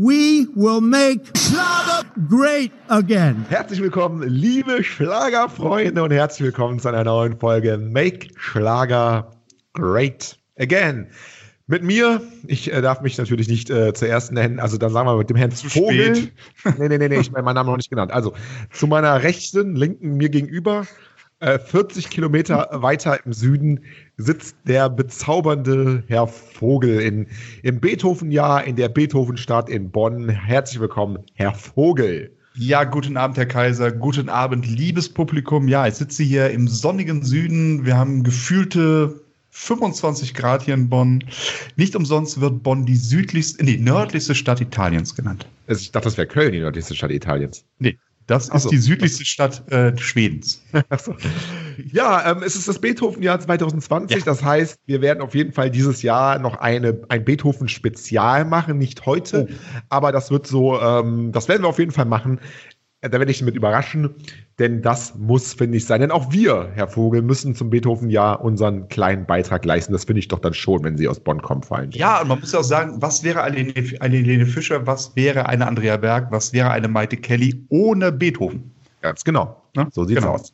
We will make Schlager great again. Herzlich willkommen, liebe Schlagerfreunde und herzlich willkommen zu einer neuen Folge Make Schlager Great Again. Mit mir, ich äh, darf mich natürlich nicht äh, zuerst nennen, also dann sagen wir mit dem Herrn Zu Vogel. spät. Nee, nee, nee, nee, ich meine meinen Namen noch nicht genannt. Also zu meiner rechten, linken, mir gegenüber, 40 Kilometer weiter im Süden, sitzt der bezaubernde Herr Vogel in, im Beethoven-Jahr in der Beethoven-Stadt in Bonn. Herzlich willkommen, Herr Vogel. Ja, guten Abend, Herr Kaiser. Guten Abend, liebes Publikum. Ja, ich sitze hier im sonnigen Süden. Wir haben gefühlte 25 Grad hier in Bonn. Nicht umsonst wird Bonn die südlichste, nee, nördlichste Stadt Italiens genannt. Ich dachte, das wäre Köln, die nördlichste Stadt Italiens. Nee, das Ach ist die südlichste Stadt äh, Schwedens. Achso. Ja, ähm, es ist das Beethoven-Jahr 2020. Ja. Das heißt, wir werden auf jeden Fall dieses Jahr noch eine, ein Beethoven-Spezial machen. Nicht heute, Oh. aber das wird so, ähm, das werden wir auf jeden Fall machen. Äh, Da werde ich mit überraschen, denn das muss, finde ich, sein. Denn auch wir, Herr Vogel, müssen zum Beethoven-Jahr unseren kleinen Beitrag leisten. Das finde ich doch dann schon, wenn Sie aus Bonn kommen, vor allem. Ja, und man muss ja auch sagen, was wäre eine, eine Helene Fischer, was wäre eine Andrea Berg, was wäre eine Maite Kelly ohne Beethoven? Ganz genau. Ne? So sieht's Genau. aus.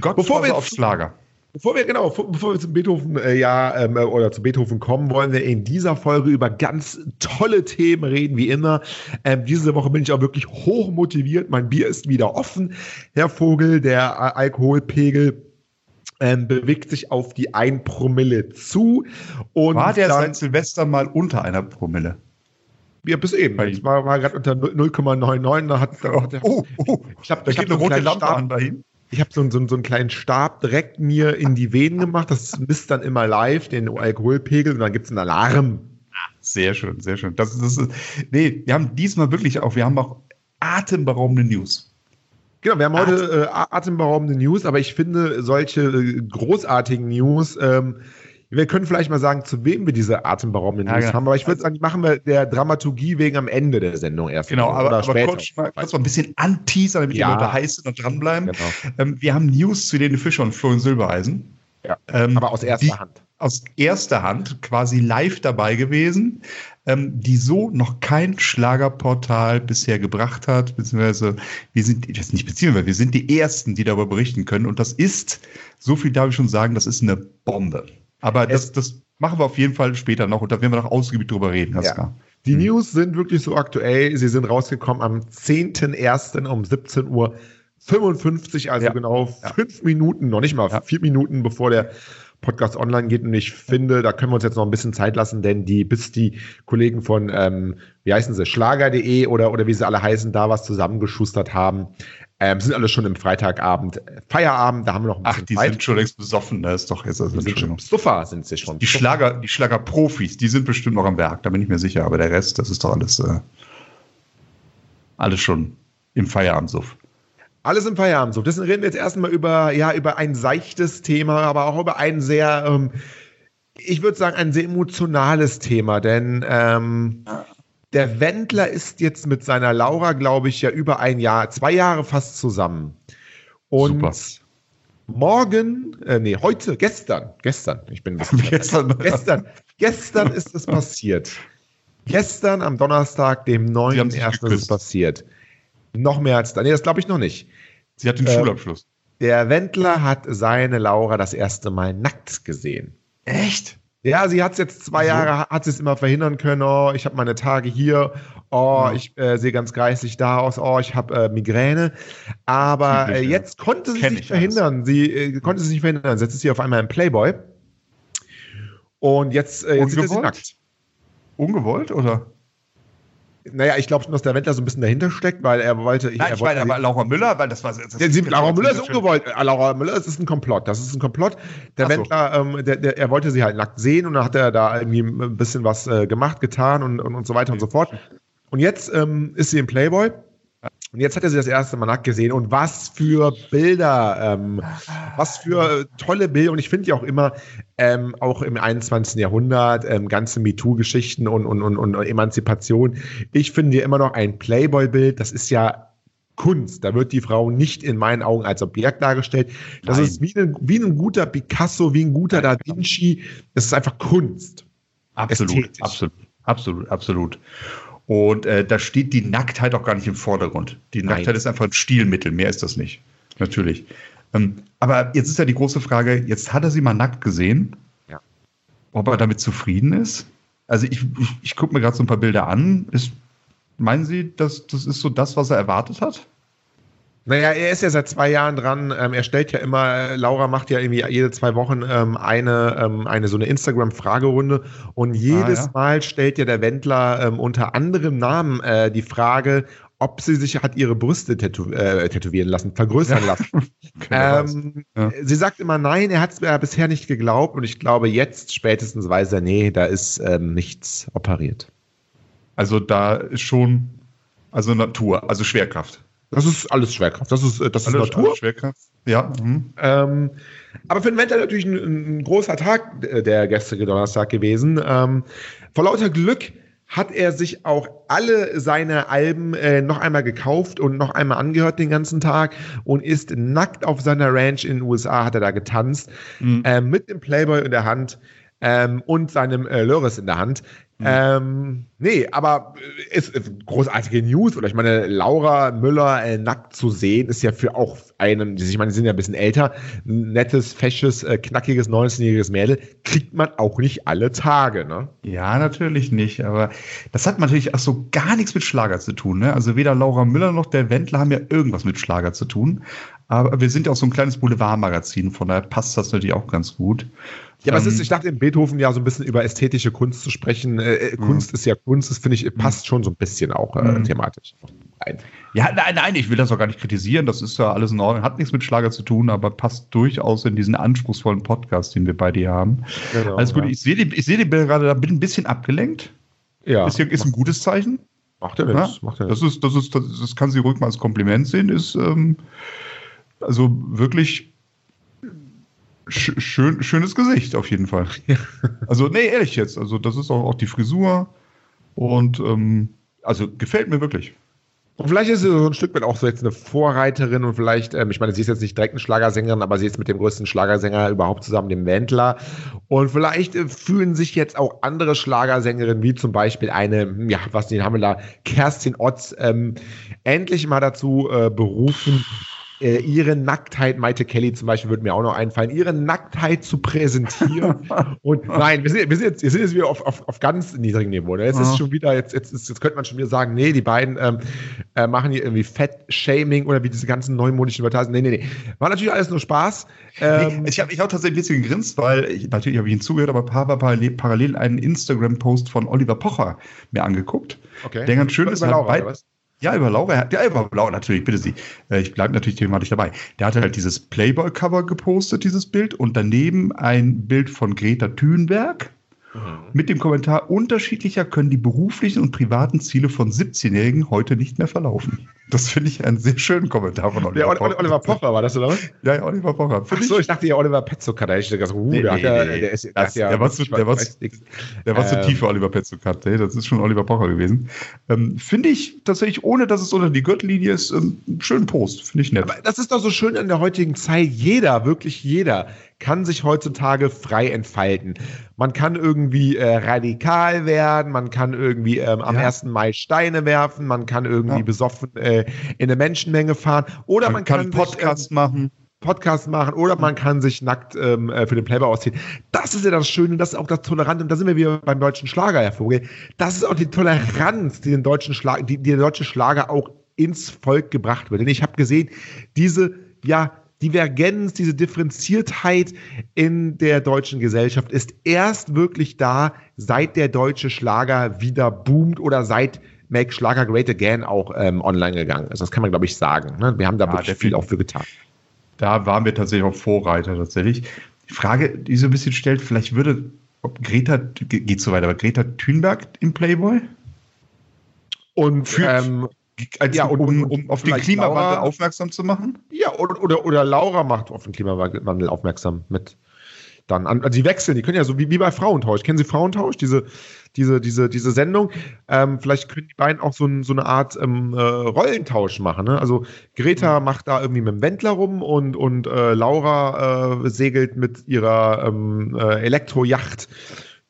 Gott Bevor wir auf jetzt- Schlager. Bevor wir, genau, vor- bevor wir zum Beethoven, äh, ja, ähm, äh, oder zu Beethoven kommen, wollen wir in dieser Folge über ganz tolle Themen reden, wie immer. Ähm, diese Woche bin ich auch wirklich hoch motiviert. Mein Bier ist wieder offen. Herr Vogel, der Al- Alkoholpegel ähm, bewegt sich auf die 1 Promille zu. Und War der dann, seit Silvester mal unter einer Promille? ja, bis eben. Es war, war gerade unter 0,99. Da hat, da hat der, Oh, oh, ich habe da ich hab eine rote Lampe an bei ihm. Ich habe so, so, so einen kleinen Stab direkt mir in die Venen gemacht. Das misst dann immer live den Alkoholpegel und dann gibt es einen Alarm. Sehr schön, sehr schön. Das, das ist, nee, wir haben diesmal wirklich auch, wir haben auch atemberaubende News. Genau, wir haben heute äh, atemberaubende News, aber ich finde solche äh, großartigen News, ähm, wir können vielleicht mal sagen, zu wem wir diese atemberaubenden Ja, News genau. haben, aber ich würde sagen, die machen wir der Dramaturgie wegen am Ende der Sendung erst. Genau, mal, aber, aber später. kurz, mal, kurz mal ein bisschen anteasern, damit Ja. die Leute heiß sind und dranbleiben. Genau. Ähm, wir haben News zu Helene Fischer und Florian Silbereisen. Ja, Ähm, aber aus erster die, Hand. Aus erster Hand, quasi live dabei gewesen, ähm, die so noch kein Schlagerportal bisher gebracht hat, beziehungsweise wir sind, das nicht beziehungsweise wir sind die Ersten, die darüber berichten können. Und das ist, so viel darf ich schon sagen, das ist eine Bombe. Aber das, das machen wir auf jeden Fall später noch und da werden wir noch ausgiebig drüber reden, ganz Ja. Die News sind wirklich so aktuell. Sie sind rausgekommen am 10.01. um 17 Uhr 55, also Ja. genau Ja. fünf Minuten, noch nicht mal Ja. vier Minuten, bevor der Podcast online geht. Und ich finde, da können wir uns jetzt noch ein bisschen Zeit lassen, denn die, bis die Kollegen von, ähm, wie heißen sie, Schlager.de oder, oder wie sie alle heißen, da was zusammengeschustert haben, ähm, sind alle schon im Freitagabend äh, Feierabend. Da haben wir noch ein Ach, bisschen die Zeit. sind schon längst besoffen, da ist doch jetzt also die sind schon. Suffer, sind sie schon. Die Schlager, die Schlagerprofis, die sind bestimmt noch am Werk, da bin ich mir sicher, aber der Rest, das ist doch alles, äh, alles schon im Feierabendsuff. Alles im Feierabend. So, deswegen reden wir jetzt erstmal über, ja, über ein seichtes Thema, aber auch über ein sehr, ähm, ich würde sagen, ein sehr emotionales Thema, denn ähm, der Wendler ist jetzt mit seiner Laura, glaube ich, ja über ein Jahr, zwei Jahre fast zusammen. Und Super. morgen, äh, nee, heute, gestern, gestern, ich bin Gestern, gestern, gestern ist es passiert. Gestern am Donnerstag, dem Sie haben sich 9.1. ist es passiert. Noch mehr als da. Nee, das glaube ich noch nicht. sie hat den Äh, Schulabschluss. Der Wendler hat seine Laura das erste Mal nackt gesehen. Echt? Ja, sie hat es jetzt zwei. Jahre, hat sie es immer verhindern können. Oh, ich habe meine Tage hier. Oh, Ja. ich äh, sehe ganz greislich da aus. Oh, ich habe äh, Migräne. Aber äh, jetzt konnte sie Kenn sich ich alles. verhindern. Sie äh, konnte sich nicht verhindern. Jetzt ist sie auf einmal im Playboy. Und jetzt, äh, jetzt Ungewollt? nackt. Ungewollt oder? Naja, ich glaube schon, dass der Wendler so ein bisschen dahinter steckt, weil er wollte. Nein, er ich wollte meine aber Laura Müller, weil das war. Das Ja, sie, Laura Müller ist ungewollt. Äh, Laura Müller ist, ist ein Komplott. Das ist ein Komplott. Der Ach so. Wendler, ähm, der, der, er wollte sie halt nackt sehen und dann hat er da irgendwie ein bisschen was äh, gemacht, getan und, und, und so weiter und so fort. Und jetzt ähm, ist sie im Playboy. Und jetzt hat er sie das erste Mal nackt gesehen. Und was für Bilder, ähm, was für äh, tolle Bilder. Und ich finde ja auch immer, ähm, auch im 21. Jahrhundert, ähm, ganze MeToo-Geschichten und, und, und, und Emanzipation. Ich finde ja immer noch ein Playboy-Bild, das ist ja Kunst. Da wird die Frau nicht in meinen Augen als Objekt dargestellt. Das Nein. ist wie ein, wie ein guter Picasso, wie ein guter Da Vinci. Das ist einfach Kunst. Absolut, Ästhetisch. absolut, absolut, absolut. Und äh, da steht die Nacktheit auch gar nicht im Vordergrund. Die Nein. Nacktheit ist einfach ein Stilmittel, mehr ist das nicht. Natürlich. Ähm, aber jetzt ist ja die große Frage, jetzt hat er sie mal nackt gesehen. Ja. Ob er damit zufrieden ist? Also ich, ich, ich gucke mir gerade so ein paar Bilder an. Ist, meinen Sie, dass das ist so das, was er erwartet hat? Naja, er ist ja seit zwei Jahren dran. Ähm, er stellt ja immer, äh, Laura macht ja irgendwie jede zwei Wochen ähm, eine, ähm, eine so eine Instagram-Fragerunde und jedes ja. Mal stellt ja der Wendler ähm, unter anderem Namen äh, die Frage, ob sie sich hat ihre Brüste tätow äh, tätowieren lassen, vergrößern lassen. ähm, Ja. Sie sagt immer nein, er hat es bisher nicht geglaubt und ich glaube jetzt spätestens weiß er, nee, da ist ähm, nichts operiert. Also da ist schon, also Natur, also Schwerkraft. Das ist alles Schwerkraft. Das ist, äh, das ist Alles- Natur. alles Schwerkraft. Ja. Mhm. Ähm, aber für den Wendler natürlich ein, ein großer Tag äh, der gestrige Donnerstag gewesen. Ähm, vor lauter Glück hat er sich auch alle seine Alben äh, noch einmal gekauft und noch einmal angehört den ganzen Tag und ist nackt auf seiner Ranch in den USA, hat er da getanzt, Mhm. äh, mit dem Playboy in der Hand ähm, und seinem äh, Loris in der Hand. Ähm, nee, aber ist, ist großartige News. Oder ich meine, Laura Müller äh, nackt zu sehen, ist ja für auch einen, ich meine, die sind ja ein bisschen älter, nettes, fesches, äh, knackiges, 19-jähriges Mädel, kriegt man auch nicht alle Tage, ne? Ja, natürlich nicht. Aber das hat natürlich auch so gar nichts mit Schlager zu tun. Ne? Also weder Laura Müller noch der Wendler haben ja irgendwas mit Schlager zu tun. Aber wir sind ja auch so ein kleines Boulevardmagazin, von daher passt das natürlich auch ganz gut. Ja, aber es Ähm, ist, ich dachte in Beethoven ja so ein bisschen über ästhetische Kunst zu sprechen. Äh, äh, Kunst ist ja Kunst, das finde ich, passt schon so ein bisschen auch äh, Mhm. thematisch. Ein. Ja, nein, nein, ich will das auch gar nicht kritisieren. Das ist ja alles in Ordnung. Hat nichts mit Schlager zu tun, aber passt durchaus in diesen anspruchsvollen Podcast, den wir bei dir haben. Genau, Alles gut. ja. Ich sehe die, ich sehe die Bilder gerade, da bin ein bisschen abgelenkt. Ja, Ist, ja, ist ein gutes Zeichen. macht Ja, nichts. Macht ja das, ist, das, ist, das, das kann sie ruhig mal als Kompliment sehen. Ist ähm, also wirklich sch schön, schönes Gesicht auf jeden Fall. Also, nee, ehrlich jetzt. Also, das ist auch, auch die Frisur und ähm, also gefällt mir wirklich. Und vielleicht ist sie so ein Stück weit auch so jetzt eine Vorreiterin und vielleicht, ähm, ich meine, sie ist jetzt nicht direkt eine Schlagersängerin, aber sie ist mit dem größten Schlagersänger überhaupt zusammen, dem Wendler. Und vielleicht äh, fühlen sich jetzt auch andere Schlagersängerinnen, wie zum Beispiel eine, ja, was den haben wir da, Kerstin Otz, ähm, endlich mal dazu äh, berufen, äh, ihre Nacktheit, Maite Kelly zum Beispiel würde mir auch noch einfallen, ihre Nacktheit zu präsentieren. und nein, wir sind, wir sind, jetzt, wir sind jetzt wieder auf, auf, auf ganz niedrigem Niveau. Ne? Jetzt ist Ja. schon wieder, jetzt, jetzt, ist, jetzt könnte man schon wieder sagen, nee, die beiden ähm, äh, machen hier irgendwie Fett-Shaming oder wie diese ganzen neumodischen Wörter heißen. Nee, nee, nee. War natürlich alles nur Spaß. Ähm, Nee, ich habe ich hab tatsächlich ein bisschen gegrinst, weil ich, natürlich habe ich ihn zugehört, aber parallel, parallel einen Instagram-Post von Oliver Pocher mir angeguckt. okay. Der ganz schön ist, hat was? Ja, über Laura, ja, über Laura, natürlich, bitte Sie. Äh, Ich bleibe natürlich thematisch dabei. Der hatte halt dieses Playboy-Cover gepostet, dieses Bild, und daneben ein Bild von Greta Thunberg mit dem Kommentar, unterschiedlicher können die beruflichen und privaten Ziele von 17-Jährigen heute nicht mehr verlaufen. Das finde ich einen sehr schönen Kommentar von Oliver Der Oli- Oliver Pocher war das, oder was? Ja, ja, Oliver Pocher. Ach Finde so, ich dachte ja Oliver Petzokat. Da ich gedacht, uh, Nee, der, nee, ja, nee. der ist Das- ja. der war zu- der war zu- Der war zu Ähm, tief für Oliver Petzokat, ey. das ist schon Oliver Pocher gewesen. Ähm, Finde ich tatsächlich, ohne dass es unter die Gürtellinie ist, ähm, einen schönen Post. Finde ich nett. Aber das ist doch so schön in der heutigen Zeit. Jeder, wirklich jeder, kann sich heutzutage frei entfalten. Man kann irgendwie äh, radikal werden, man kann irgendwie ähm, am Ja. 1. Mai Steine werfen, man kann irgendwie Ja. besoffen äh, in eine Menschenmenge fahren oder man, man, kann, sich, Podcast machen. ähm, Podcast machen oder man kann sich nackt ähm, äh, für den Playboy ausziehen. Das ist ja das Schöne, das ist auch das Tolerante und da sind wir wieder beim deutschen Schlager, Herr Vogel. Das ist auch die Toleranz, die den deutschen Schlager, die, die der deutsche Schlager auch ins Volk gebracht wird. Denn ich habe gesehen, diese, ja, Divergenz, diese Differenziertheit in der deutschen Gesellschaft ist erst wirklich da, seit der deutsche Schlager wieder boomt oder seit Make Schlager Great Again auch ähm, online gegangen ist. Das kann man, glaube ich, sagen. Ne? Wir haben da Ja, wirklich viel auch für getan. Da waren wir tatsächlich auch Vorreiter tatsächlich. Die Frage, die so ein bisschen stellt, vielleicht würde, ob Greta, ge- geht so weiter, aber Greta Thunberg im Playboy? Und Für- ähm, Als, Ja, und- um, um auf den Klimawandel Laura- aufmerksam zu machen? ja, oder, oder, oder Laura macht auf den Klimawandel aufmerksam mit dann an. Also die wechseln, die können ja so wie, wie bei Frauentausch. Kennen Sie Frauentausch? Diese, diese, diese, diese Sendung. Ähm, vielleicht können die beiden auch so, ein, so eine Art ähm, äh, Rollentausch machen. Ne? Also Greta macht da irgendwie mit dem Wendler rum und, und äh, Laura äh, segelt mit ihrer ähm, äh, Elektrojacht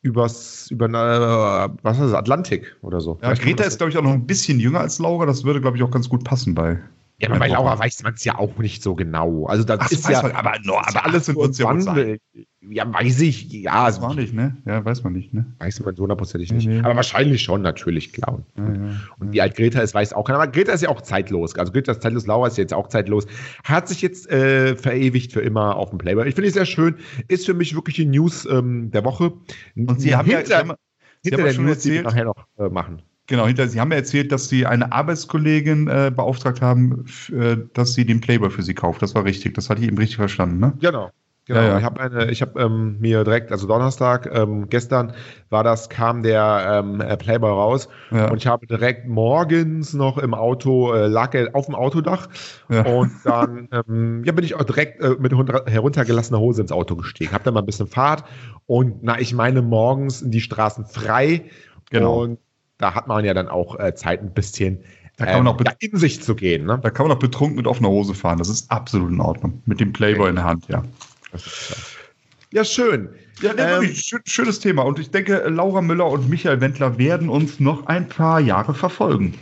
übers, über, äh, was ist das, Atlantik oder so. Ja, Greta ist, glaube ich, auch noch ein bisschen jünger als Laura. Das würde, glaube ich, auch ganz gut passen bei. Ja, aber bei Laura weiß man es ja auch nicht so genau. Also das Ach, ist ja, man, aber, no, aber alles in uns ja Wandel. Ja, weiß ich. Ja, das war nicht, ne? Ja, weiß man nicht, ne? Weiß man hundertprozentig nicht. Nee, nee. Aber wahrscheinlich schon, natürlich, klar. Ja, ja, Und wie alt Greta ist, weiß auch keiner. Aber Greta ist ja auch zeitlos. Also Greta ist zeitlos, Laura ist jetzt auch zeitlos. Hat sich jetzt äh, verewigt für immer auf dem Playboy. Ich finde es sehr schön. Ist für mich wirklich die News ähm, der Woche. Und Sie haben ja- hinter, Sie haben- Sie hinter haben ja der schon News, die wir erzählt- nachher noch äh, machen. Genau, hinter, Sie haben ja erzählt, dass Sie eine Arbeitskollegin äh, beauftragt haben, äh, dass sie den Playboy für Sie kauft. Das war richtig. Das hatte ich eben richtig verstanden, ne? Genau. Genau, Ja, ja. ich habe eine, ich habe ähm, mir direkt, also Donnerstag, ähm, gestern war das, kam der ähm, äh, Playboy raus Ja. und ich habe direkt morgens noch im Auto, äh, lag er auf dem Autodach und dann ähm, ja, bin ich auch direkt äh, mit runter- heruntergelassener Hose ins Auto gestiegen, habe dann mal ein bisschen Fahrt und na, ich meine morgens sind die Straßen frei Genau. und da hat man ja dann auch äh, Zeit ein bisschen Da kann man auch ja, in sich zu gehen. Ne? Da kann man auch betrunken mit offener Hose fahren. Das ist absolut in Ordnung. Mit dem Playboy in der Hand, ja. Ja, schön. Ja, Ähm, wirklich, schön, schönes Thema. Und ich denke, Laura Müller und Michael Wendler werden uns noch ein paar Jahre verfolgen.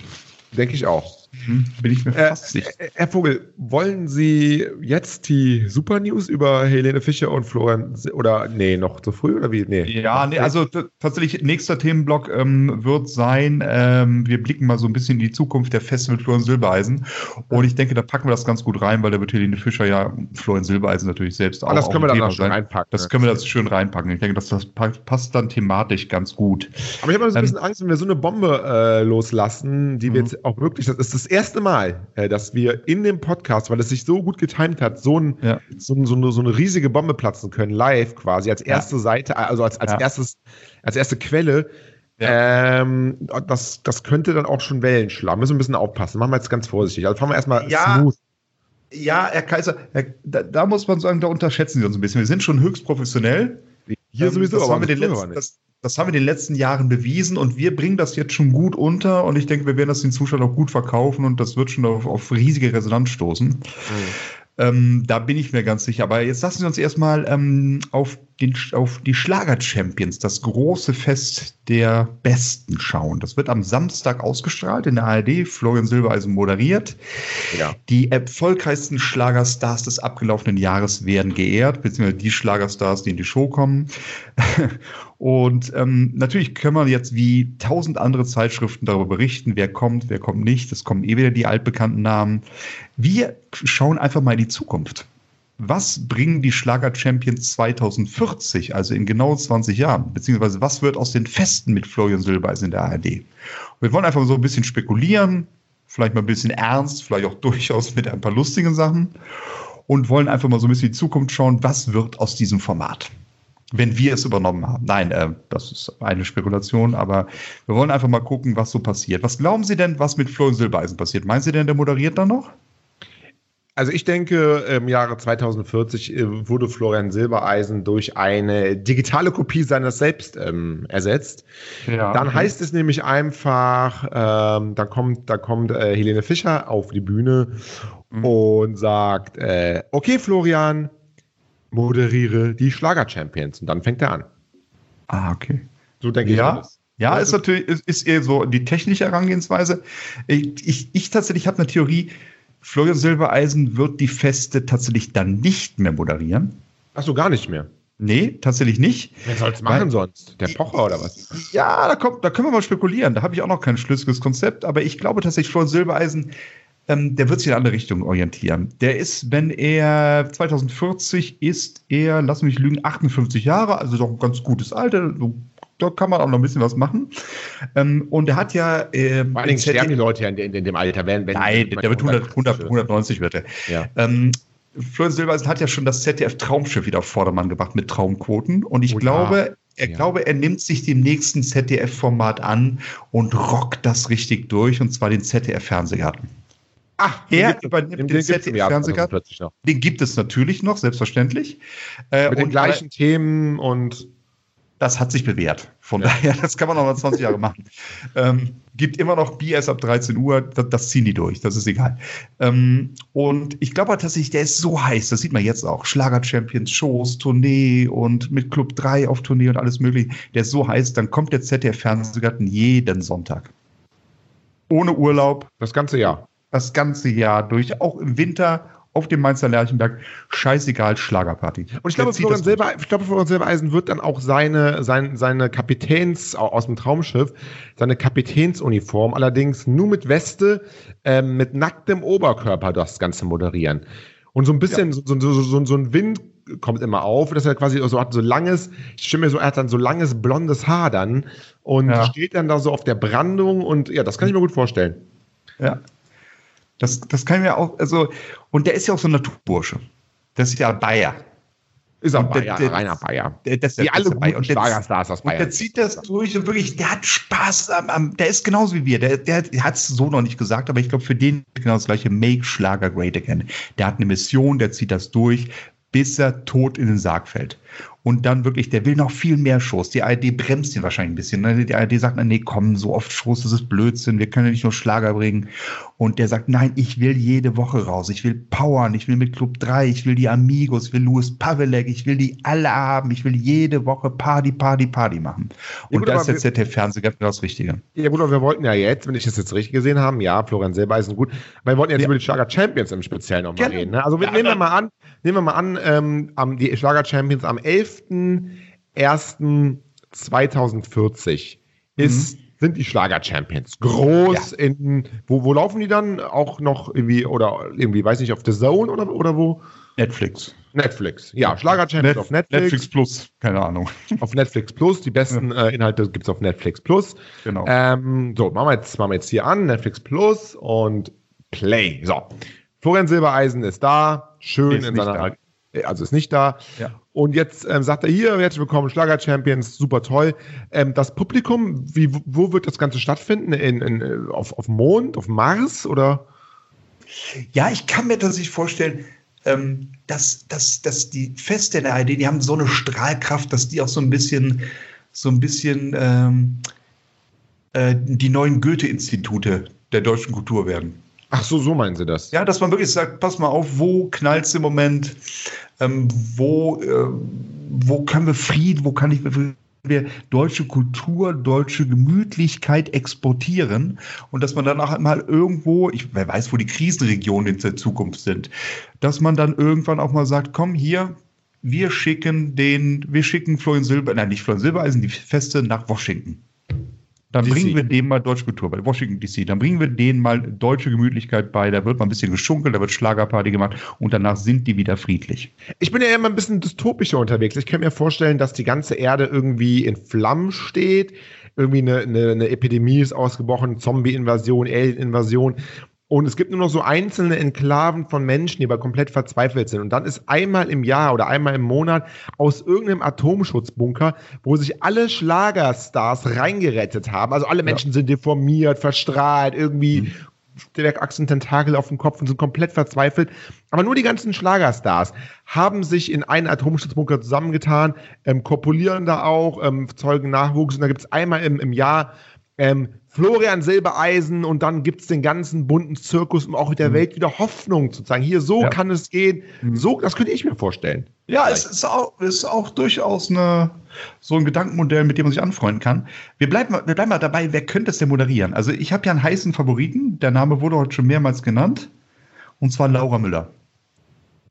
Denke ich auch. Hm, Bin ich mir Äh, fast sicher. äh, Herr Vogel, wollen Sie jetzt die Super News über Helene Fischer und Florian oder nee, noch zu früh oder wie? Nee. Ja, nee, also tatsächlich, nächster Themenblock ähm, wird sein, ähm, wir blicken mal so ein bisschen in die Zukunft der Feste mit Florian Silbereisen. Und ich denke, da packen wir das ganz gut rein, weil da wird Helene Fischer ja Florian Silbereisen natürlich selbst auch. Ah, das können wir dann sein. reinpacken. Das ne? können wir das schön reinpacken. Ich denke, das pa- passt dann thematisch ganz gut. Aber ich habe ein Ähm, bisschen Angst, wenn wir so eine Bombe äh, loslassen, die wir Mhm. jetzt auch wirklich, das ist das erste Mal, äh, dass wir in dem Podcast, weil es sich so gut getimt hat, so, ein, Ja. so, ein, so, eine, so eine riesige Bombe platzen können, live quasi, als erste Seite, also als, als, Ja. erstes, als erste Quelle. Ähm, das, das könnte dann auch schon Wellen schlagen. Müssen wir ein bisschen aufpassen. Machen wir jetzt ganz vorsichtig. Also fangen wir erstmal Ja. smooth. Ja, Herr Kaiser, Herr, da, da muss man sagen, da unterschätzen Sie uns ein bisschen. Wir sind schon höchst professionell. Hier Ähm, sowieso, das aber haben, wir mit den letzten, das, das haben wir in den letzten Jahren bewiesen und wir bringen das jetzt schon gut unter und ich denke, wir werden das den Zuschauern auch gut verkaufen und das wird schon auf, auf riesige Resonanz stoßen. Ähm, da bin ich mir ganz sicher. Aber jetzt lassen Sie uns erstmal ähm, auf, den, auf die Schlager-Champions, das große Fest der Besten schauen. Das wird am Samstag ausgestrahlt in der ARD. Florian Silbereisen moderiert. Ja. Die erfolgreichsten Schlagerstars des abgelaufenen Jahres werden geehrt, beziehungsweise die Schlagerstars, die in die Show kommen. Und ähm, natürlich können wir jetzt wie tausend andere Zeitschriften darüber berichten, wer kommt, wer kommt nicht. Es kommen eh wieder die altbekannten Namen. Wir schauen einfach mal in die Zukunft. Was bringen die Schlager-Champions 2040, also in genau 20 Jahren? Beziehungsweise was wird aus den Festen mit Florian Silbereisen in der ARD? Wir wollen einfach so ein bisschen spekulieren, vielleicht mal ein bisschen ernst, vielleicht auch durchaus mit ein paar lustigen Sachen und wollen einfach mal so ein bisschen in die Zukunft schauen, was wird aus diesem Format? Wenn wir es übernommen haben. Nein, äh, das ist eine Spekulation, aber wir wollen einfach mal gucken, was so passiert. Was glauben Sie denn, was mit Florian Silbereisen passiert? Meinen Sie denn, der moderiert dann noch? Also ich denke, im Jahre 2040 äh, wurde Florian Silbereisen durch eine digitale Kopie seines Selbst ähm, ersetzt. Ja. Dann heißt es nämlich einfach, ähm, dann kommt, da kommt äh, Helene Fischer auf die Bühne Mhm. und sagt, äh, okay Florian, moderiere die Schlager-Champions. Und dann fängt er an. Ah, okay. So denke Ja. ich das. Ja, Ja, ist natürlich ist, ist eher so die technische Herangehensweise. Ich, ich, ich tatsächlich habe eine Theorie. Florian Silbereisen wird die Feste tatsächlich dann nicht mehr moderieren. Ach so, gar nicht mehr. Nee, tatsächlich nicht. Wer soll es Weil- machen sonst? Der Pocher oder was? Ja, da, kommt, da können wir mal spekulieren. Da habe ich auch noch kein schlüssiges Konzept, aber ich glaube tatsächlich, Florian Silbereisen, ähm, der wird sich in andere Richtung orientieren. Der ist, wenn er 2040 ist, er, lass mich lügen, 58 Jahre, also doch ein ganz gutes Alter. So, da kann man auch noch ein bisschen was machen. Ähm, und er hat ja. Ähm, Vor allen Dingen sterben die Leute ja in, in, in dem Alter. Wenn, wenn, Nein, der wird 100, 100, 190 wird er. Ja. Ähm, Florian Silbereisen hat ja schon das ZDF Traumschiff wieder auf Vordermann gebracht mit Traumquoten. Und ich Oh ja. glaube, er Ja. glaube, er nimmt sich dem nächsten ZDF-Format an und rockt das richtig durch, und zwar den ZDF-Fernsehgarten. Ach, Er den übernimmt den den ZDF-Fernsehgarten. 2040 noch. Den gibt es natürlich noch, selbstverständlich. Äh, Mit den gleichen Themen und das hat sich bewährt. Von ja. daher, das kann man noch mal 20 Jahre machen. Ähm, gibt immer noch BS ab 13 Uhr, das, das ziehen die durch, das ist egal. Ähm, und ich glaube tatsächlich, der ist so heiß, das sieht man jetzt auch. Schlager-Champions, Shows, Tournee und mit Club 3 auf Tournee und alles mögliche. Der ist so heiß, dann kommt der ZDF-Fernsehgarten jeden Sonntag. Ohne Urlaub. Das ganze Jahr. Das ganze Jahr durch, auch im Winter auf dem Mainzer Lerchenberg, scheißegal, Schlagerparty. Und ich glaube, Florian, Silber, ich glaube, Florian Silbereisen wird dann auch seine, seine, seine Kapitäns aus dem Traumschiff, seine Kapitänsuniform, allerdings nur mit Weste, äh, mit nacktem Oberkörper das Ganze moderieren. Und so ein bisschen, ja. so, so, so, so ein Wind kommt immer auf, dass er quasi so hat so langes, ich stimme mir so, er hat dann so langes blondes Haar dann und ja. steht dann da so auf der Brandung und ja, das kann ich mir gut vorstellen. Ja, das, das kann ich mir auch, also, und der ist ja auch so ein Naturbursche. Das ist ja Bayer. Ist auch Bayer, der, reiner Bayer. Der, das, Wie alle guten und Schlagerstars aus Bayern. Und der zieht das durch und wirklich, der hat Spaß am, am der ist genauso wie wir. Der, der hat es so noch nicht gesagt, aber ich glaube, für den genau das gleiche Make Schlager Great Again. Der hat eine Mission, der zieht das durch, bis er tot in den Sarg fällt und dann wirklich, der will noch viel mehr Shows. Die ARD bremst ihn wahrscheinlich ein bisschen. Ne? Die ARD sagt, nee, komm, so oft Shows, das ist Blödsinn, wir können ja nicht nur Schlager bringen. Und der sagt, nein, ich will jede Woche raus, ich will powern, ich will mit Club 3, ich will die Amigos, ich will Louis Pavelek, ich will die alle haben, ich will jede Woche Party, Party, Party machen. Und ja, gut, das ist jetzt der ZDF-Fernsehen genau das Richtige. Ja gut, aber wir wollten ja jetzt, wenn ich das jetzt richtig gesehen habe, ja, Florian Silbereisen gut, wir wollten jetzt ja. über die Schlager Champions im Speziellen nochmal reden. Ne? Also ja, nehmen wir mal an, nehmen wir mal an, ähm, die Schlager Champions am 11. 1.1.2040 ist, mhm. sind die Schlager-Champions. Groß ja. in, wo, wo laufen die dann? Auch noch irgendwie, oder irgendwie, weiß nicht, auf The Zone oder, oder wo? Netflix. Netflix, ja, Schlager-Champions Net auf Netflix. Netflix Plus, keine Ahnung. Auf Netflix Plus, die besten ja. äh, Inhalte gibt es auf Netflix Plus. Genau. Ähm, so, machen wir, jetzt, machen wir jetzt hier an, Netflix Plus und Play. So, Florian Silbereisen ist da, schön ist in seiner also ist nicht da. Ja. Und jetzt ähm, sagt er hier, herzlich willkommen, Schlager Champions, super toll. Ähm, das Publikum, wie, wo wird das Ganze stattfinden? In, in, äh, auf, auf Mond, auf Mars oder? Ja, ich kann mir das nicht vorstellen, ähm, dass, dass, dass die Feste in der ARD, die haben so eine Strahlkraft, dass die auch so ein bisschen, so ein bisschen ähm, äh, die neuen Goethe-Institute der deutschen Kultur werden. Ach so, so meinen Sie das? Ja, dass man wirklich sagt, pass mal auf, wo knallt es im Moment? Ähm, wo, äh, wo können wir Frieden, wo kann ich wir deutsche Kultur, deutsche Gemütlichkeit exportieren und dass man dann auch mal irgendwo, ich, wer weiß, wo die Krisenregionen in der Zukunft sind, dass man dann irgendwann auch mal sagt, komm hier, wir schicken den, wir schicken Florian Silber, nein, nicht Florian Silbereisen, die Feste nach Washington. Dann DC. bringen wir dem mal deutsche Kultur bei, Washington DC. Dann bringen wir denen mal deutsche Gemütlichkeit bei. Da wird mal ein bisschen geschunkelt, da wird Schlagerparty gemacht und danach sind die wieder friedlich. Ich bin ja immer ein bisschen dystopischer unterwegs. Ich kann mir vorstellen, dass die ganze Erde irgendwie in Flammen steht. Irgendwie eine, eine, eine Epidemie ist ausgebrochen, Zombie-Invasion, Alien-Invasion. Und es gibt nur noch so einzelne Enklaven von Menschen, die aber komplett verzweifelt sind. Und dann ist einmal im Jahr oder einmal im Monat aus irgendeinem Atomschutzbunker, wo sich alle Schlagerstars reingerettet haben. Also alle Menschen ja. sind deformiert, verstrahlt, irgendwie mhm. Stärkachsen, Tentakel auf dem Kopf und sind komplett verzweifelt. Aber nur die ganzen Schlagerstars haben sich in einen Atomschutzbunker zusammengetan, ähm, kopulieren da auch, ähm, zeugen Nachwuchs. Und da gibt es einmal im, im Jahr ähm, Florian Silbereisen und dann gibt es den ganzen bunten Zirkus, um auch der mhm. Welt wieder Hoffnung zu zeigen. Hier, so ja. kann es gehen. Mhm. So, das könnte ich mir vorstellen. Ja, Vielleicht. es ist auch, ist auch durchaus eine, so ein Gedankenmodell, mit dem man sich anfreunden kann. Wir bleiben, wir bleiben mal dabei, wer könnte es denn moderieren? Also ich habe ja einen heißen Favoriten, der Name wurde heute schon mehrmals genannt, und zwar Laura Müller.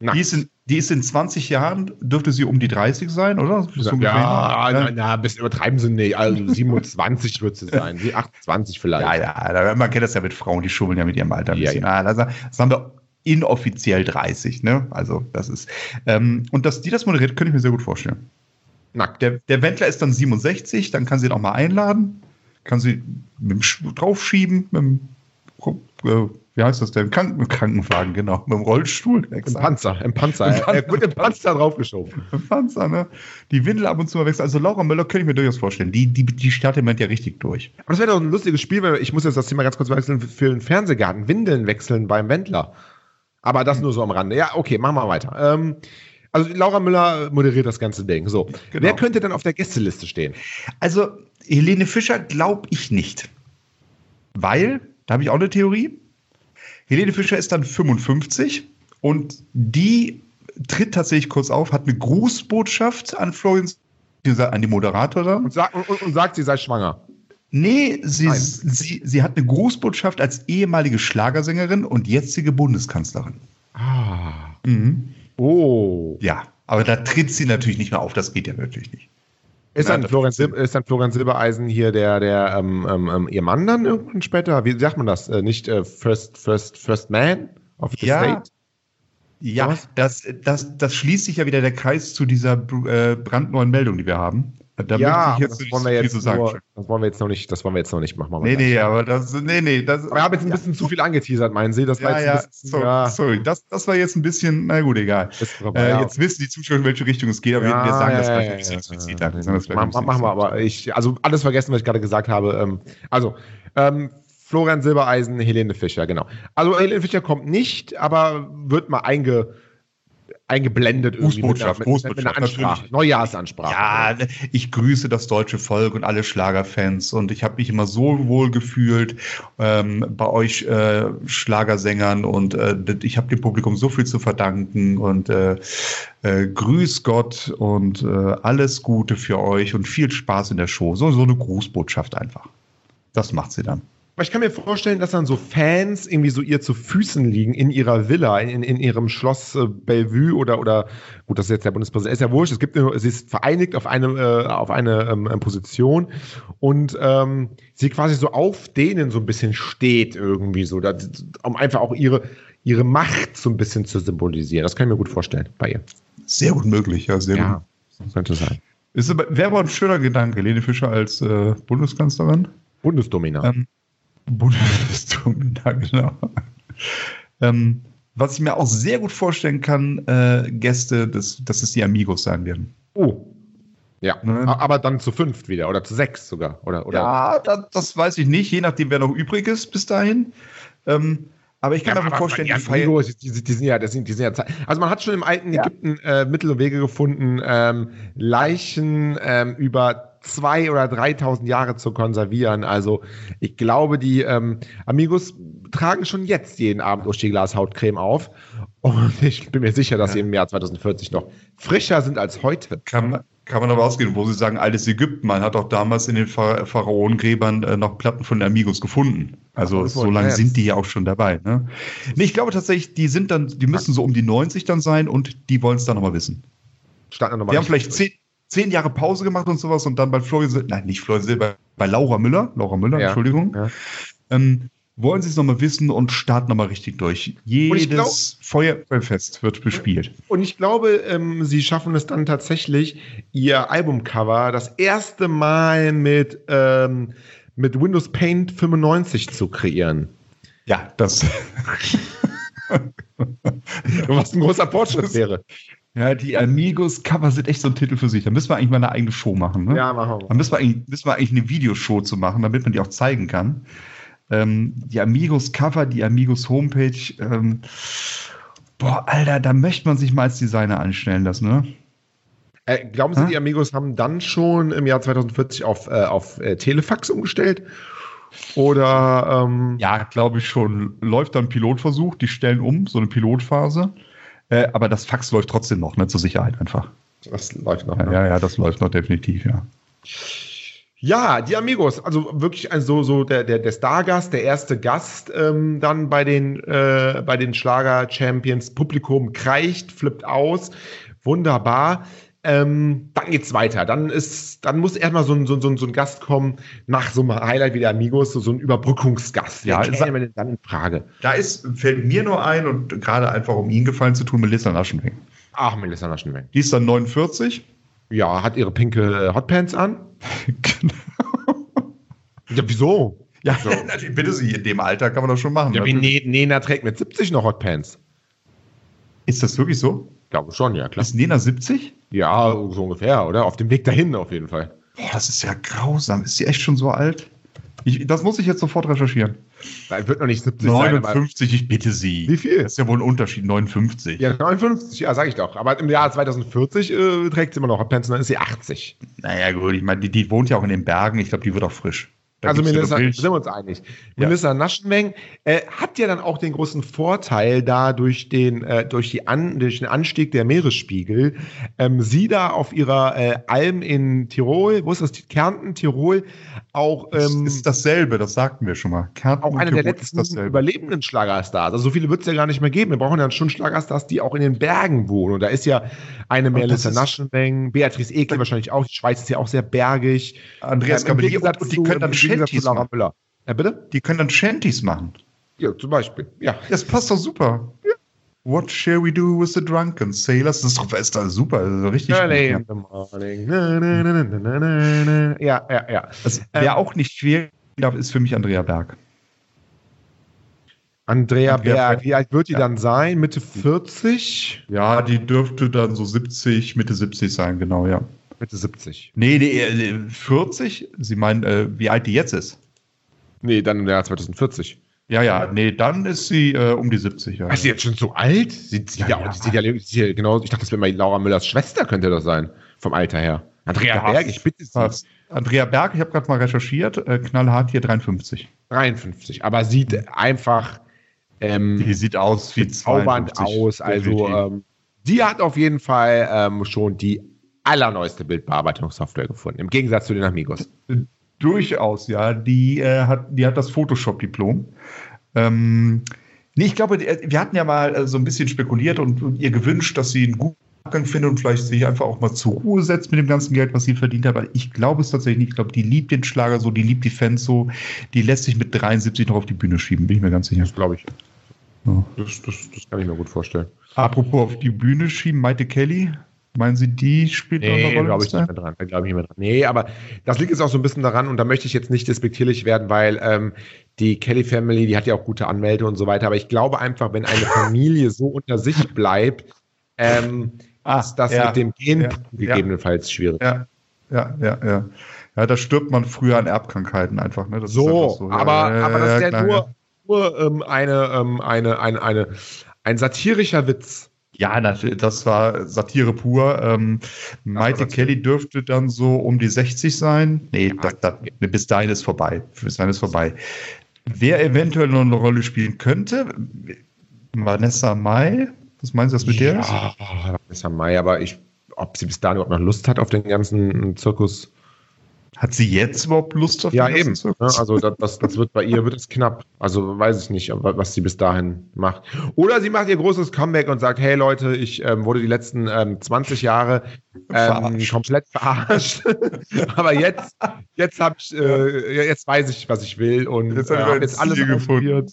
Die ist, in, die ist, in, 20 Jahren, dürfte sie um die 30 sein, oder? So ja, ja, na, bis übertreiben sie nicht. Also 27 wird sie sein, wie 28 vielleicht. Ja, ja, man kennt das ja mit Frauen, die schummeln ja mit ihrem Alter ein ja, bisschen. Ja. Also, das haben wir inoffiziell 30, ne? Also das ist. Ähm, und dass die das moderiert, könnte ich mir sehr gut vorstellen. Nackt. Der, der Wendler ist dann 67, dann kann sie ihn auch mal einladen, kann sie mit dem draufschieben, mit dem äh, wie heißt das denn? Kranken Krankenwagen, genau. Mit dem Rollstuhl. Im Panzer, im Panzer. Im Panzer. Er wird im Panzer draufgeschoben. Im Panzer, ne? Die Windel ab und zu mal wechseln. Also Laura Müller könnte ich mir durchaus vorstellen. Die, die, die startet im Moment ja richtig durch. Aber das wäre doch ein lustiges Spiel, weil ich muss jetzt das Thema ganz kurz wechseln für den Fernsehgarten. Windeln wechseln beim Wendler. Aber das nur so am Rande. Ja, okay, machen wir weiter. Ähm, Also Laura Müller moderiert das ganze Ding. So. Genau. Wer könnte dann auf der Gästeliste stehen? Also, Helene Fischer glaube ich nicht. Weil, da habe ich auch eine Theorie. Helene Fischer ist dann 55 und die tritt tatsächlich kurz auf, hat eine Grußbotschaft an Florian, an die Moderatorin. Und, sag, und, und sagt, sie sei schwanger. Nee, sie, Nein. sie, sie hat eine Grußbotschaft als ehemalige Schlagersängerin und jetzige Bundeskanzlerin. Ah. Mhm. Oh. Ja, aber da tritt sie natürlich nicht mehr auf, das geht ja wirklich nicht. Ist dann, Florian, ist- Sil ist dann Florian Silbereisen hier der, der ähm, ähm, ähm, ihr Mann dann irgendwann später? Wie sagt man das? Äh, nicht äh, First, First, First Man of the Ja. State? Ja, Was? das, das, das schließt sich ja wieder der Kreis zu dieser äh, brandneuen Meldung, die wir haben. Da ja, das wollen so wir jetzt nur, das wollen wir jetzt noch nicht, das wollen wir jetzt noch nicht machen. Nee, gleich. nee, aber das, nee, nee, das. Wir haben jetzt ein bisschen zu viel angeteasert, meinen Sie? Das war ja, jetzt ja, ein bisschen, sorry, ja, sorry. Das, das war jetzt ein bisschen, na gut, egal. vorbei, Äh, ja. Jetzt wissen die Zuschauer, in welche Richtung es geht, aber wir ja sagen, das ein bisschen ja, ja. Wir sagen das vielleicht ein bisschen Machen wir aber. Ich, also alles vergessen, was ich gerade gesagt habe. Ähm, also, ähm, Florian Silbereisen, Helene Fischer, genau. Also Helene Fischer kommt nicht, aber wird mal einge, eingeblendet irgendwie mit einer, Grußbotschaft, mit, mit einer Grußbotschaft, Ansprache. Neujahrsansprache. Ja, ich grüße das deutsche Volk und alle Schlagerfans und ich habe mich immer so wohl gefühlt ähm, bei euch äh, Schlagersängern und äh, ich habe dem Publikum so viel zu verdanken und äh, äh, grüß Gott und äh, alles Gute für euch und viel Spaß in der Show. So, so eine Grußbotschaft einfach. Das macht sie dann. Aber ich kann mir vorstellen, dass dann so Fans irgendwie so ihr zu Füßen liegen in ihrer Villa, in, in ihrem Schloss äh, Bellevue oder, oder, gut, das ist jetzt der Bundespräsident, ist ja wurscht, es gibt, nur- sie ist vereinigt auf eine, äh, auf eine ähm, ähm, Position und ähm, sie quasi so auf denen so ein bisschen steht irgendwie so, da, um einfach auch ihre, ihre Macht so ein bisschen zu symbolisieren. Das kann ich mir gut vorstellen bei ihr. Sehr gut möglich, ja, sehr Ja, gut. das könnte sein. Wäre aber ein schöner Gedanke, Lene Fischer als äh, Bundeskanzlerin. Bundesdomina. Ähm, Bundesdomina, genau. ähm, was ich mir auch sehr gut vorstellen kann, äh, Gäste, dass, dass es die Amigos sein werden. oh. Ja, Ne? Aber dann zu fünft wieder oder zu sechs sogar. Oder, oder Ja, das, das weiß ich nicht, je nachdem, wer noch übrig ist bis dahin. Ähm, aber ich kann mir aber vorstellen, die. Amigos, die, die, die sind ja, das sind, die sind ja, also man hat schon im alten Ja. Ägypten äh, Mittel und Wege gefunden, ähm, Leichen ähm, über zwei oder 3.000 Jahre zu konservieren. Also ich glaube, die ähm, Amigos tragen schon jetzt jeden Abend Uschi-Glas Hautcreme auf. Und ich bin mir sicher, dass sie im Jahr 2040 noch frischer sind als heute. Kann, man- kann man aber ausgehen, wo sie sagen, altes Ägypten. Man hat auch damals in den Pha- Pharaonengräbern äh, noch Platten von den Amigos gefunden. Also Ach, so lange sind die ja auch schon dabei. Ne? Nee, ich glaube tatsächlich, die sind dann, die müssen so um die 90 dann sein und die wollen es dann nochmal wissen. Noch Wir haben vielleicht zehn, zehn Jahre Pause gemacht und sowas und dann bei Florian Sil nein, nicht Florian Silber, bei Laura Müller, Laura Müller, Ja, Entschuldigung, ja. ähm, wollen sie es nochmal wissen und starten nochmal richtig durch. ich glaub- Jedes Feuerwehrfest wird bespielt. Und ich glaube, ähm, sie schaffen es dann tatsächlich, ihr Albumcover das erste Mal mit, ähm, mit Windows Paint 95 zu kreieren. Ja, das. Was ein großer Fortschritt wäre. Ja, die Amigos Cover sind echt so ein Titel für sich. Da müssen wir eigentlich mal eine eigene Show machen. Ne? Ja, machen Da wir. müssen wir, eigentlich, müssen wir eigentlich eine Videoshow zu machen, damit man die auch zeigen kann. Ähm, die Amigos Cover, die Amigos Homepage. Ähm, boah, Alter, da möchte man sich mal als Designer anstellen lassen, ne? Äh, glauben Sie, Hä? die Amigos haben dann schon im Jahr 2040 auf, äh, auf äh, Telefax umgestellt? Oder ähm, Ja, glaube ich schon. Läuft dann Pilotversuch, die stellen um, so eine Pilotphase. Äh, aber das Fax läuft trotzdem noch, ne, zur Sicherheit einfach. das läuft noch? Ja, ne? ja, ja, das läuft noch definitiv, ja. Ja, die Amigos, also wirklich also so der, der, der Stargast, der erste Gast ähm, dann bei den, äh, bei den Schlager-Champions. Publikum kreicht, flippt aus. Wunderbar. Ähm, dann geht's weiter. Dann ist, dann muss erstmal so ein, so, ein- so, ein- Gast kommen, nach so einem Highlight wie der Amigos, so, so ein Überbrückungsgast. Ja, ist- käme denn dann in Frage? Da ist, fällt mir nur ein und gerade einfach um ihn gefallen zu tun, Melissa Naschenweng. Ach, Melissa Naschenweng. Die ist dann 49. Ja, hat ihre pinke äh, Hotpants an? Ja, wieso? Ja, So. natürlich, bitte Sie, in dem Alter kann man das schon machen. Ja, wie Natürlich. Ne- Nena trägt mit 70 noch Hotpants. Ist das wirklich so? Glaube schon, ja, klar. Ist Nena 70? Ja, so ungefähr, oder? Auf dem Weg dahin auf jeden Fall. Boah, das ist ja grausam. Ist sie echt schon so alt? Ich, das muss ich jetzt sofort recherchieren. Da wird noch nicht 70 sein. aber- 59, ich bitte Sie. Wie viel? Das ist ja wohl ein Unterschied, 59. Ja, 59, ja, sag ich doch. Aber im Jahr 2040 äh, trägt sie immer noch und dann ist sie 80. Naja, gut, ich meine, die, die wohnt ja auch in den Bergen. Ich glaube, die wird auch frisch. Da also ja Melissa, sind wir uns einig. Ja. Melissa Naschenmeng äh, hat ja dann auch den großen Vorteil, da durch den, äh, durch, die An durch den Anstieg der Meeresspiegel, ähm, sie da auf ihrer äh, Alm in Tirol, wo ist das? Kärnten, Tirol, auch Das ähm, ist dasselbe, das sagten wir schon mal. Kärnten auch und eine der letzten überlebenden Schlagerstars. Also so viele wird es ja gar nicht mehr geben. Wir brauchen ja schon Schlagerstars, die auch in den Bergen wohnen. Und da ist ja eine Und das Melissa Naschenmeng, Beatrice Ekel wahrscheinlich auch. Die Schweiz ist ja auch sehr bergig. Andreas Ähm, Gegensatz und, die können dann Shanties machen. Müller. Ja, bitte? Die können dann Shanties machen. Ja, zum Beispiel. Ja. Das passt doch super. What shall we do with the drunken sailors? Das ist doch ist super, das ist doch richtig Early in the morning. Na, na, na. Ja, ja, ja. Das, Ähm, wer auch nicht darf, ist für mich Andrea Berg. Andrea Berg. wie alt wird die Ja. dann sein? Mitte 40? Ja, die dürfte dann so 70, Mitte 70 sein, genau, ja. Mitte 70. Nee, nee, äh, 40? Sie meinen, äh, wie alt die jetzt ist? Nee, dann im Jahr 2040. Ja, ja, nee, dann ist sie äh, um die 70. Ja. Ist sie jetzt schon so alt? Sieht, sieht ja, Ja, ja. Ja, sieht ja genau, ich dachte, das wäre mal Laura Müllers Schwester, könnte das sein. Vom Alter her. Andrea Ja, Berg, ich bitte Sie. Andrea Berg, ich habe gerade mal recherchiert, äh, knallhart hier 53. 53. Aber sieht einfach ähm, Die sieht aus wie zaubernd 52, aus. Also, ähm, die hat auf jeden Fall ähm, schon die allerneueste Bildbearbeitungssoftware gefunden. Im Gegensatz zu den Amigos. Durchaus, ja. Die, äh, hat, die hat das Photoshop-Diplom. Ähm, nee, ich glaube, die- wir hatten ja mal äh, so ein bisschen spekuliert und, und ihr gewünscht, dass sie einen guten Abgang findet und vielleicht sich einfach auch mal zur Ruhe setzt mit dem ganzen Geld, was sie verdient hat. Aber ich glaube es tatsächlich nicht. Ich glaube, die liebt den Schlager so, die liebt die Fans so. Die lässt sich mit 73 noch auf die Bühne schieben, bin ich mir ganz sicher. Das glaube ich. Ja. Das, das, das kann ich mir gut vorstellen. Apropos auf die Bühne schieben, Maite Kelly, meinen Sie, die spielt noch eine Nee, Rolle? glaube ich nicht mehr dran. Glaube ich nicht mehr dran. Nee, aber das liegt jetzt auch so ein bisschen daran, und da möchte ich jetzt nicht despektierlich werden, weil ähm, die Kelly Family, die hat ja auch gute Anwälte und so weiter, aber ich glaube einfach, wenn eine Familie so unter sich bleibt, ähm, Ah, ist das ja, mit dem Gen ja, gegebenenfalls schwierig. Ja, ja, ja, ja. Ja, da stirbt man früher an Erbkrankheiten einfach. Ne? So, einfach so. Ja, aber, ja, aber das ist ja klar, nur, nur ähm, eine, ähm, eine, eine, eine, ein satirischer Witz. Ja, natürlich, das war Satire pur. Ähm, Maite Satire. Kelly dürfte dann so um die 60 sein. Nee, das, das, nee, bis dahin ist vorbei. Bis dahin ist vorbei. Wer eventuell noch eine Rolle spielen könnte, Vanessa Mai, was meinst du das mit der? Ja, Vanessa Mai, aber ich, ob sie bis dahin überhaupt noch Lust hat auf den ganzen Zirkus. Hat sie jetzt überhaupt Lust auf Ja, eben. Ne? Also das, das, das wird bei ihr wird es knapp. Also weiß ich nicht, wa- was sie bis dahin macht. Oder sie macht ihr großes Comeback und sagt, hey Leute, ich ähm, wurde die letzten ähm, 20 Jahre ähm, Verarscht. komplett verarscht. Aber jetzt, jetzt hab ich, äh, jetzt weiß ich, was ich will und Jetzt äh, ich hab mein jetzt alles ausprobiert.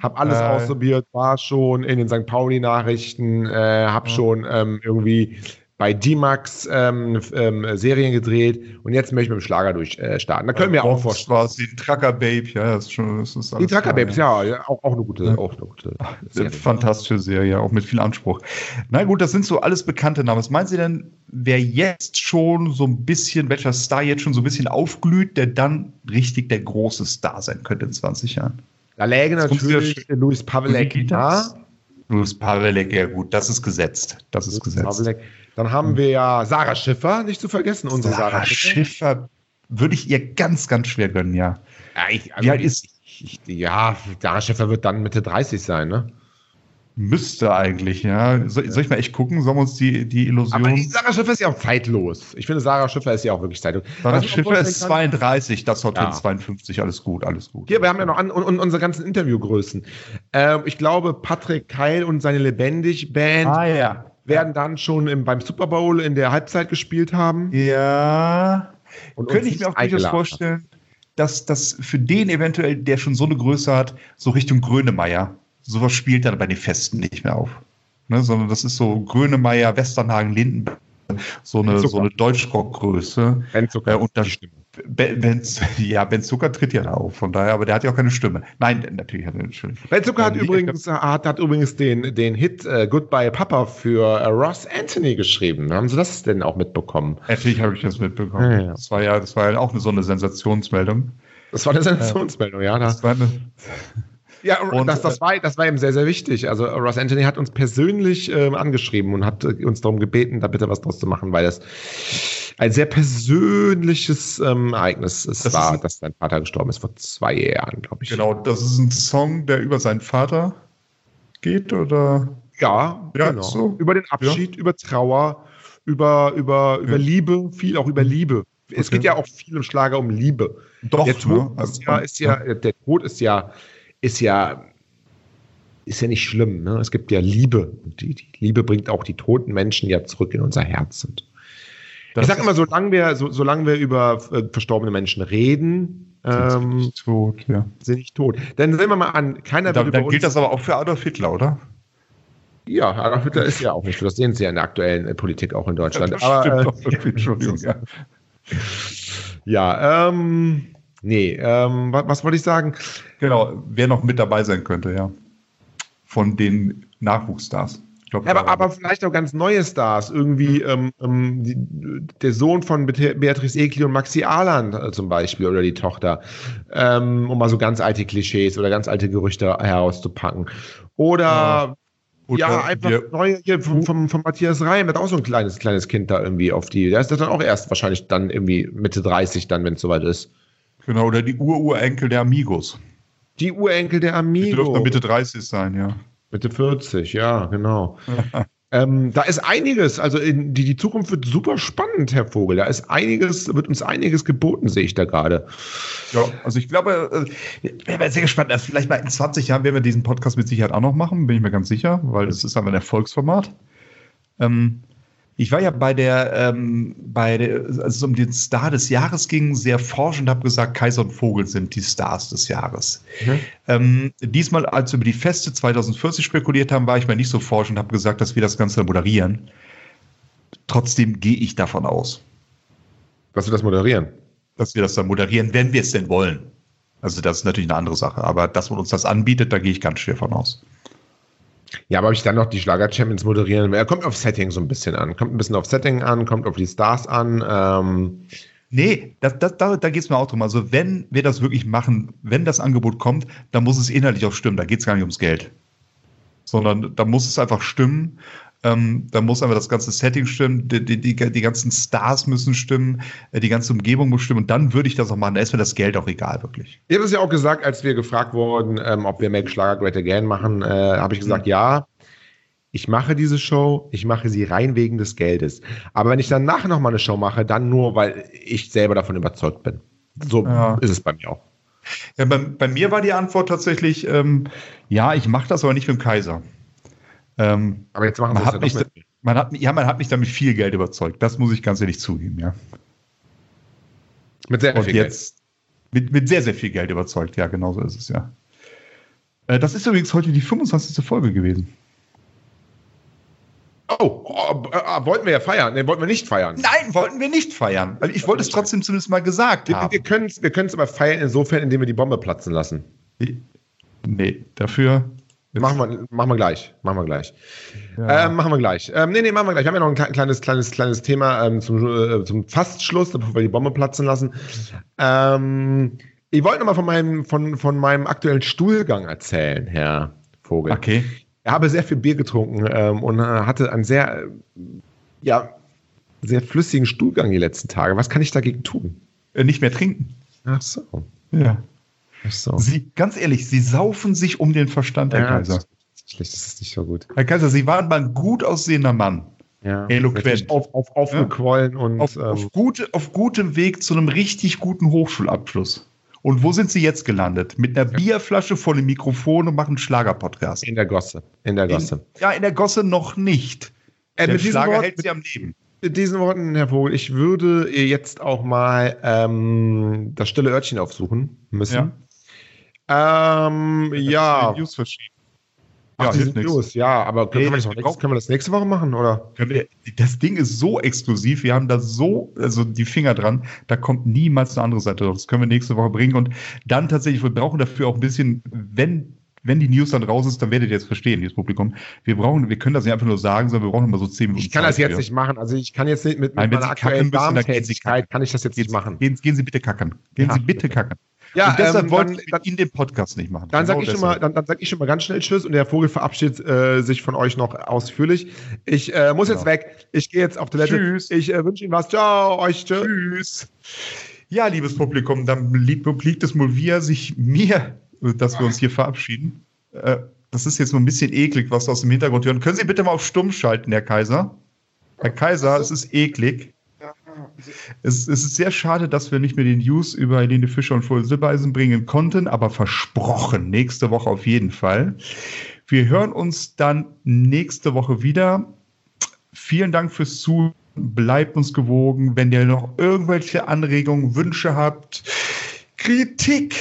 Hab alles Äh. ausprobiert, war schon in den St. Pauli-Nachrichten, äh, hab Ja. schon ähm, irgendwie bei D-Max ähm, ähm, Serien gedreht und jetzt möchte ich mit dem Schlager durchstarten. Äh, da können wir auch vorstellen. war ein Trucker Babe, ja, das ist schon. Das ist Die klar, Babes, ja, ja auch, auch eine gute, Ja. auch eine gute Serie. fantastische Serie, auch mit viel Anspruch. Na gut, das sind so alles bekannte Namen. Was meinen Sie denn, wer jetzt schon so ein bisschen, welcher Star jetzt schon so ein bisschen aufglüht, der dann richtig der große Star sein könnte in 20 Jahren? Da läge natürlich Luis Pavelek das? Louis Pavelek, ja gut, das ist gesetzt. Das ist Luis gesetzt. Pavelek. Dann haben wir ja Sarah Schiffer, nicht zu vergessen, unsere Sarah, Sarah Schiffer. Schiffer würde ich ihr ganz, ganz schwer gönnen, ja. Ja, ich, also Wie alt ist ich, ja, Sarah Schiffer wird dann Mitte 30 sein, ne? Müsste eigentlich, ja. Soll, soll ich mal echt gucken? Sollen wir uns die, die Illusion. Aber die Sarah Schiffer ist ja auch zeitlos. Ich finde, Sarah Schiffer ist ja auch wirklich zeitlos. Sarah Was Schiffer ist vorstellen kann- 32, das Hotel Ja. 52, alles gut, alles gut. Hier, wir haben ja noch an, und, und unsere ganzen Interviewgrößen. Ähm, ich glaube, Patrick Keil und seine Lebendig-Band Ah ja. Werden dann schon im, beim Super Bowl in der Halbzeit gespielt haben. Ja. Und Könnte ich mir auch durchaus vorstellen, dass das für den eventuell, der schon so eine Größe hat, so Richtung Grönemeyer, sowas spielt dann bei den Festen nicht mehr auf. Ne, sondern das ist so Grönemeyer, Westernhagen, Lindenberg, so eine, Zucker. so eine Deutschrock-Größe. Äh, und Stimme. Ben, ben, ja, Ben Zucker tritt ja da auf, von daher, aber der hat ja auch keine Stimme. Nein, natürlich hat er eine Stimme. Ben Zucker hat Ähm, übrigens, hat, hat übrigens den, den Hit äh, Goodbye Papa für äh, Ross Anthony geschrieben. Haben Sie das denn auch mitbekommen? Natürlich habe ich das mitbekommen. Ja, ja. Das war ja, das war ja auch eine, so eine Sensationsmeldung. Das war eine Sensationsmeldung, ja. Das war eine, Ja, und, das, das, war, das war ihm sehr, sehr wichtig. Also Ross Anthony hat uns persönlich ähm, angeschrieben und hat äh, uns darum gebeten, da bitte was draus zu machen, weil das ein sehr persönliches ähm, Ereignis es Das war, ist- dass sein Vater gestorben ist vor zwei Jahren, glaube ich. genau, das ist ein Song, der über seinen Vater geht, oder? Ja, Ja, genau. so. Über den Abschied, über Trauer, über, über, über Liebe, viel auch über Liebe. Es Okay. geht ja auch viel im Schlager um Liebe. Doch, der Tod ne? ist, ja, ist ja, der Tod ist ja, ist ja, ist ja nicht schlimm. Ne? Es gibt ja Liebe. Und die, die Liebe bringt auch die toten Menschen ja zurück in unser Herz. Und ich sage immer, solange wir, so, solange wir über äh, verstorbene Menschen reden, ähm, nicht tot, ja. sind nicht tot. Dann sehen wir mal an, keiner Da, wird über dann gilt das aber auch für Adolf Hitler, oder? Ja, Adolf Hitler ist ja auch nicht so. Das sehen Sie ja in der aktuellen äh, Politik auch in Deutschland. Das Aber, stimmt äh, Entschuldigung, ja. ja, ähm, nee, ähm, was, was wollte ich sagen? Genau, wer noch mit dabei sein könnte, ja. Von den Nachwuchsstars. Glaub, Aber, aber vielleicht auch ganz neue Stars. Irgendwie ähm, ähm, die, der Sohn von Beatrice Egli und Maxi Ahland äh, zum Beispiel oder die Tochter. Ähm, um mal so ganz alte Klischees oder ganz alte Gerüchte herauszupacken. Oder ja, Oder einfach wir- neue hier vom, vom, vom Matthias Reim, hat auch so ein kleines, kleines Kind da irgendwie auf die. Der ist dann auch erst wahrscheinlich dann irgendwie Mitte 30 dann, wenn es soweit ist. Genau, oder die Ururenkel der Amigos. Die Urenkel der Die Amigo. dürften dann Mitte 30 sein, ja. Mitte 40, ja, genau. ähm, da ist einiges, also in, die, die Zukunft wird super spannend, Herr Vogel. Da ist einiges, wird uns einiges geboten, sehe ich da gerade. Ja, also ich glaube, äh, ich bin sehr gespannt. Also vielleicht mal in 20 Jahren werden wir diesen Podcast mit Sicherheit auch noch machen, bin ich mir ganz sicher, weil es ist einfach ein Erfolgsformat. Ähm, ich war ja bei der, ähm, bei der, als es um den Star des Jahres ging, sehr forschend, habe gesagt, Kaiser und Vogel sind die Stars des Jahres. Ähm, diesmal, als wir über die Feste 2040 spekuliert haben, war ich mal nicht so forschend, habe gesagt, dass wir das Ganze moderieren. Trotzdem gehe ich davon aus, Dass wir das moderieren. dass wir das dann moderieren, wenn wir es denn wollen. Also das ist natürlich eine andere Sache, aber dass man uns das anbietet, da gehe ich ganz schwer von aus. Ja, aber ob ich dann noch die Schlager-Champions moderieren will, er kommt auf Setting so ein bisschen an. Kommt ein bisschen auf Setting an, kommt auf die Stars an. Ähm, Nee, das, das, da, da geht es mir auch drum. Also wenn wir das wirklich machen, wenn das Angebot kommt, dann muss es inhaltlich auch stimmen. Da geht es gar nicht ums Geld. Sondern da muss es einfach stimmen. Ähm, da muss einfach das ganze Setting stimmen, die, die, die, die ganzen Stars müssen stimmen, äh, die ganze Umgebung muss stimmen und dann würde ich das auch machen. Da ist mir das Geld auch egal, wirklich. Ich habe es ja auch gesagt, als wir gefragt wurden, ähm, ob wir Make Schlager Great Again machen, äh, habe ich gesagt, ja, ich mache diese Show, ich mache sie rein wegen des Geldes. Aber wenn ich danach nochmal eine Show mache, dann nur, weil ich selber davon überzeugt bin. So Ja. ist es bei mir auch. Ja, bei, bei mir war die Antwort tatsächlich, ähm, ja, ich mache das aber nicht mit dem Kaiser. Ähm, Aber jetzt machen man, wir es ja mich, man, hat, ja, man hat mich damit viel Geld überzeugt. Das muss ich ganz ehrlich zugeben, ja. Mit sehr Und viel jetzt mit, mit sehr, sehr viel Geld überzeugt. Ja, genau so ist es, ja. Äh, Das ist übrigens heute die 25. Folge gewesen. Geld. Oh, oh äh, wollten wir ja feiern. Nee, wollten wir nicht feiern. Nein, wollten wir nicht feiern. Also ich wollte es trotzdem zumindest mal gesagt Wir, haben. wir können es wir können's aber feiern insofern, indem wir die Bombe platzen lassen. Nee, dafür. Machen wir, machen wir gleich. Machen wir gleich. Ja. Ähm, machen wir gleich. Ähm, nee, nee, machen wir gleich. Wir haben ja noch ein kle- kleines, kleines, kleines Thema ähm, zum, äh, zum Fastschluss, bevor wir die Bombe platzen lassen. Ähm, ich wollte noch mal von meinem, von, von meinem aktuellen Stuhlgang erzählen, Herr Vogel. Okay. Ich habe sehr viel Bier getrunken ähm, und äh, hatte einen sehr, äh, ja, sehr flüssigen Stuhlgang die letzten Tage. Was kann ich dagegen tun? Äh, Nicht mehr trinken. Ach so. Ja. So. Sie, ganz ehrlich, Sie saufen sich um den Verstand, Herr Ja, Kaiser. das ist schlecht, das ist nicht so gut. Herr Kaiser, Sie waren mal ein gut aussehender Mann. Ja. Eloquent. Auf, auf, aufgequollen und Auf, ähm, auf, gute, auf gutem Weg zu einem richtig guten Hochschulabschluss. Und wo sind Sie jetzt gelandet? Mit einer Bierflasche voll im Mikrofon und machen Schlagerpodcast. in der Gosse. In der Gosse. In, ja, in der Gosse noch nicht. Äh, Der mit diesen Schlager Worten- hält Sie am Leben. Mit diesen Worten, Herr Vogel, ich würde jetzt auch mal ähm, das stille Örtchen aufsuchen müssen. Ähm, ja. News verschieben. Ach, Ja, die sind nix. los, ja, aber können, Nee, wir das brauchen- können wir das nächste Woche machen, oder? Wir- Das Ding ist so exklusiv, wir haben da so, also die Finger dran, da kommt niemals eine andere Seite drauf. Das können wir nächste Woche bringen und dann tatsächlich, wir brauchen dafür auch ein bisschen, wenn, wenn die News dann raus ist, dann werdet ihr jetzt verstehen, dieses Publikum. Wir brauchen, wir können das nicht einfach nur sagen, sondern wir brauchen immer so zehn Minuten. Ich kann das Zeit jetzt für. nicht machen. Also ich kann jetzt nicht mit, mit Nein, meiner aktuellen Darmtätigkeit kann ich das jetzt nicht machen. Gehen, gehen Sie bitte kacken. Gehen Ja. Sie bitte kacken. Ja, und deshalb ähm, wollte dann- ich mit Ihnen den Podcast nicht machen. Dann sag Genau ich schon mal, deshalb. dann, dann sag ich schon mal ganz schnell Tschüss und der Vogel verabschiedet äh, sich von euch noch ausführlich. Ich äh, muss jetzt Genau. weg. Ich gehe jetzt auf Toilette. Tschüss. Ich äh, wünsche Ihnen was. Ciao, euch tschüss. Tschüss. Ja, liebes Publikum, dann liegt, obliegt es Mulvia sich mir, dass wir uns hier verabschieden. Äh, das ist jetzt nur ein bisschen eklig, was wir aus dem Hintergrund hören. Können Sie bitte mal auf Stumm schalten, Herr Kaiser? Herr Kaiser, es ist eklig. Es, es ist sehr schade, dass wir nicht mehr die News über Helene Fischer und Florian Silbereisen bringen konnten, aber versprochen, nächste Woche auf jeden Fall. Wir hören uns dann nächste Woche wieder. Vielen Dank fürs Zuhören. Bleibt uns gewogen. Wenn ihr noch irgendwelche Anregungen, Wünsche habt, Kritik,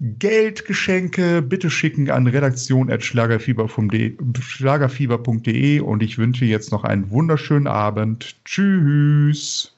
Geld, Geschenke, bitte schicken an redaktion.schlagerfieber.de schlagerfieber.de und ich wünsche jetzt noch einen wunderschönen Abend. Tschüss.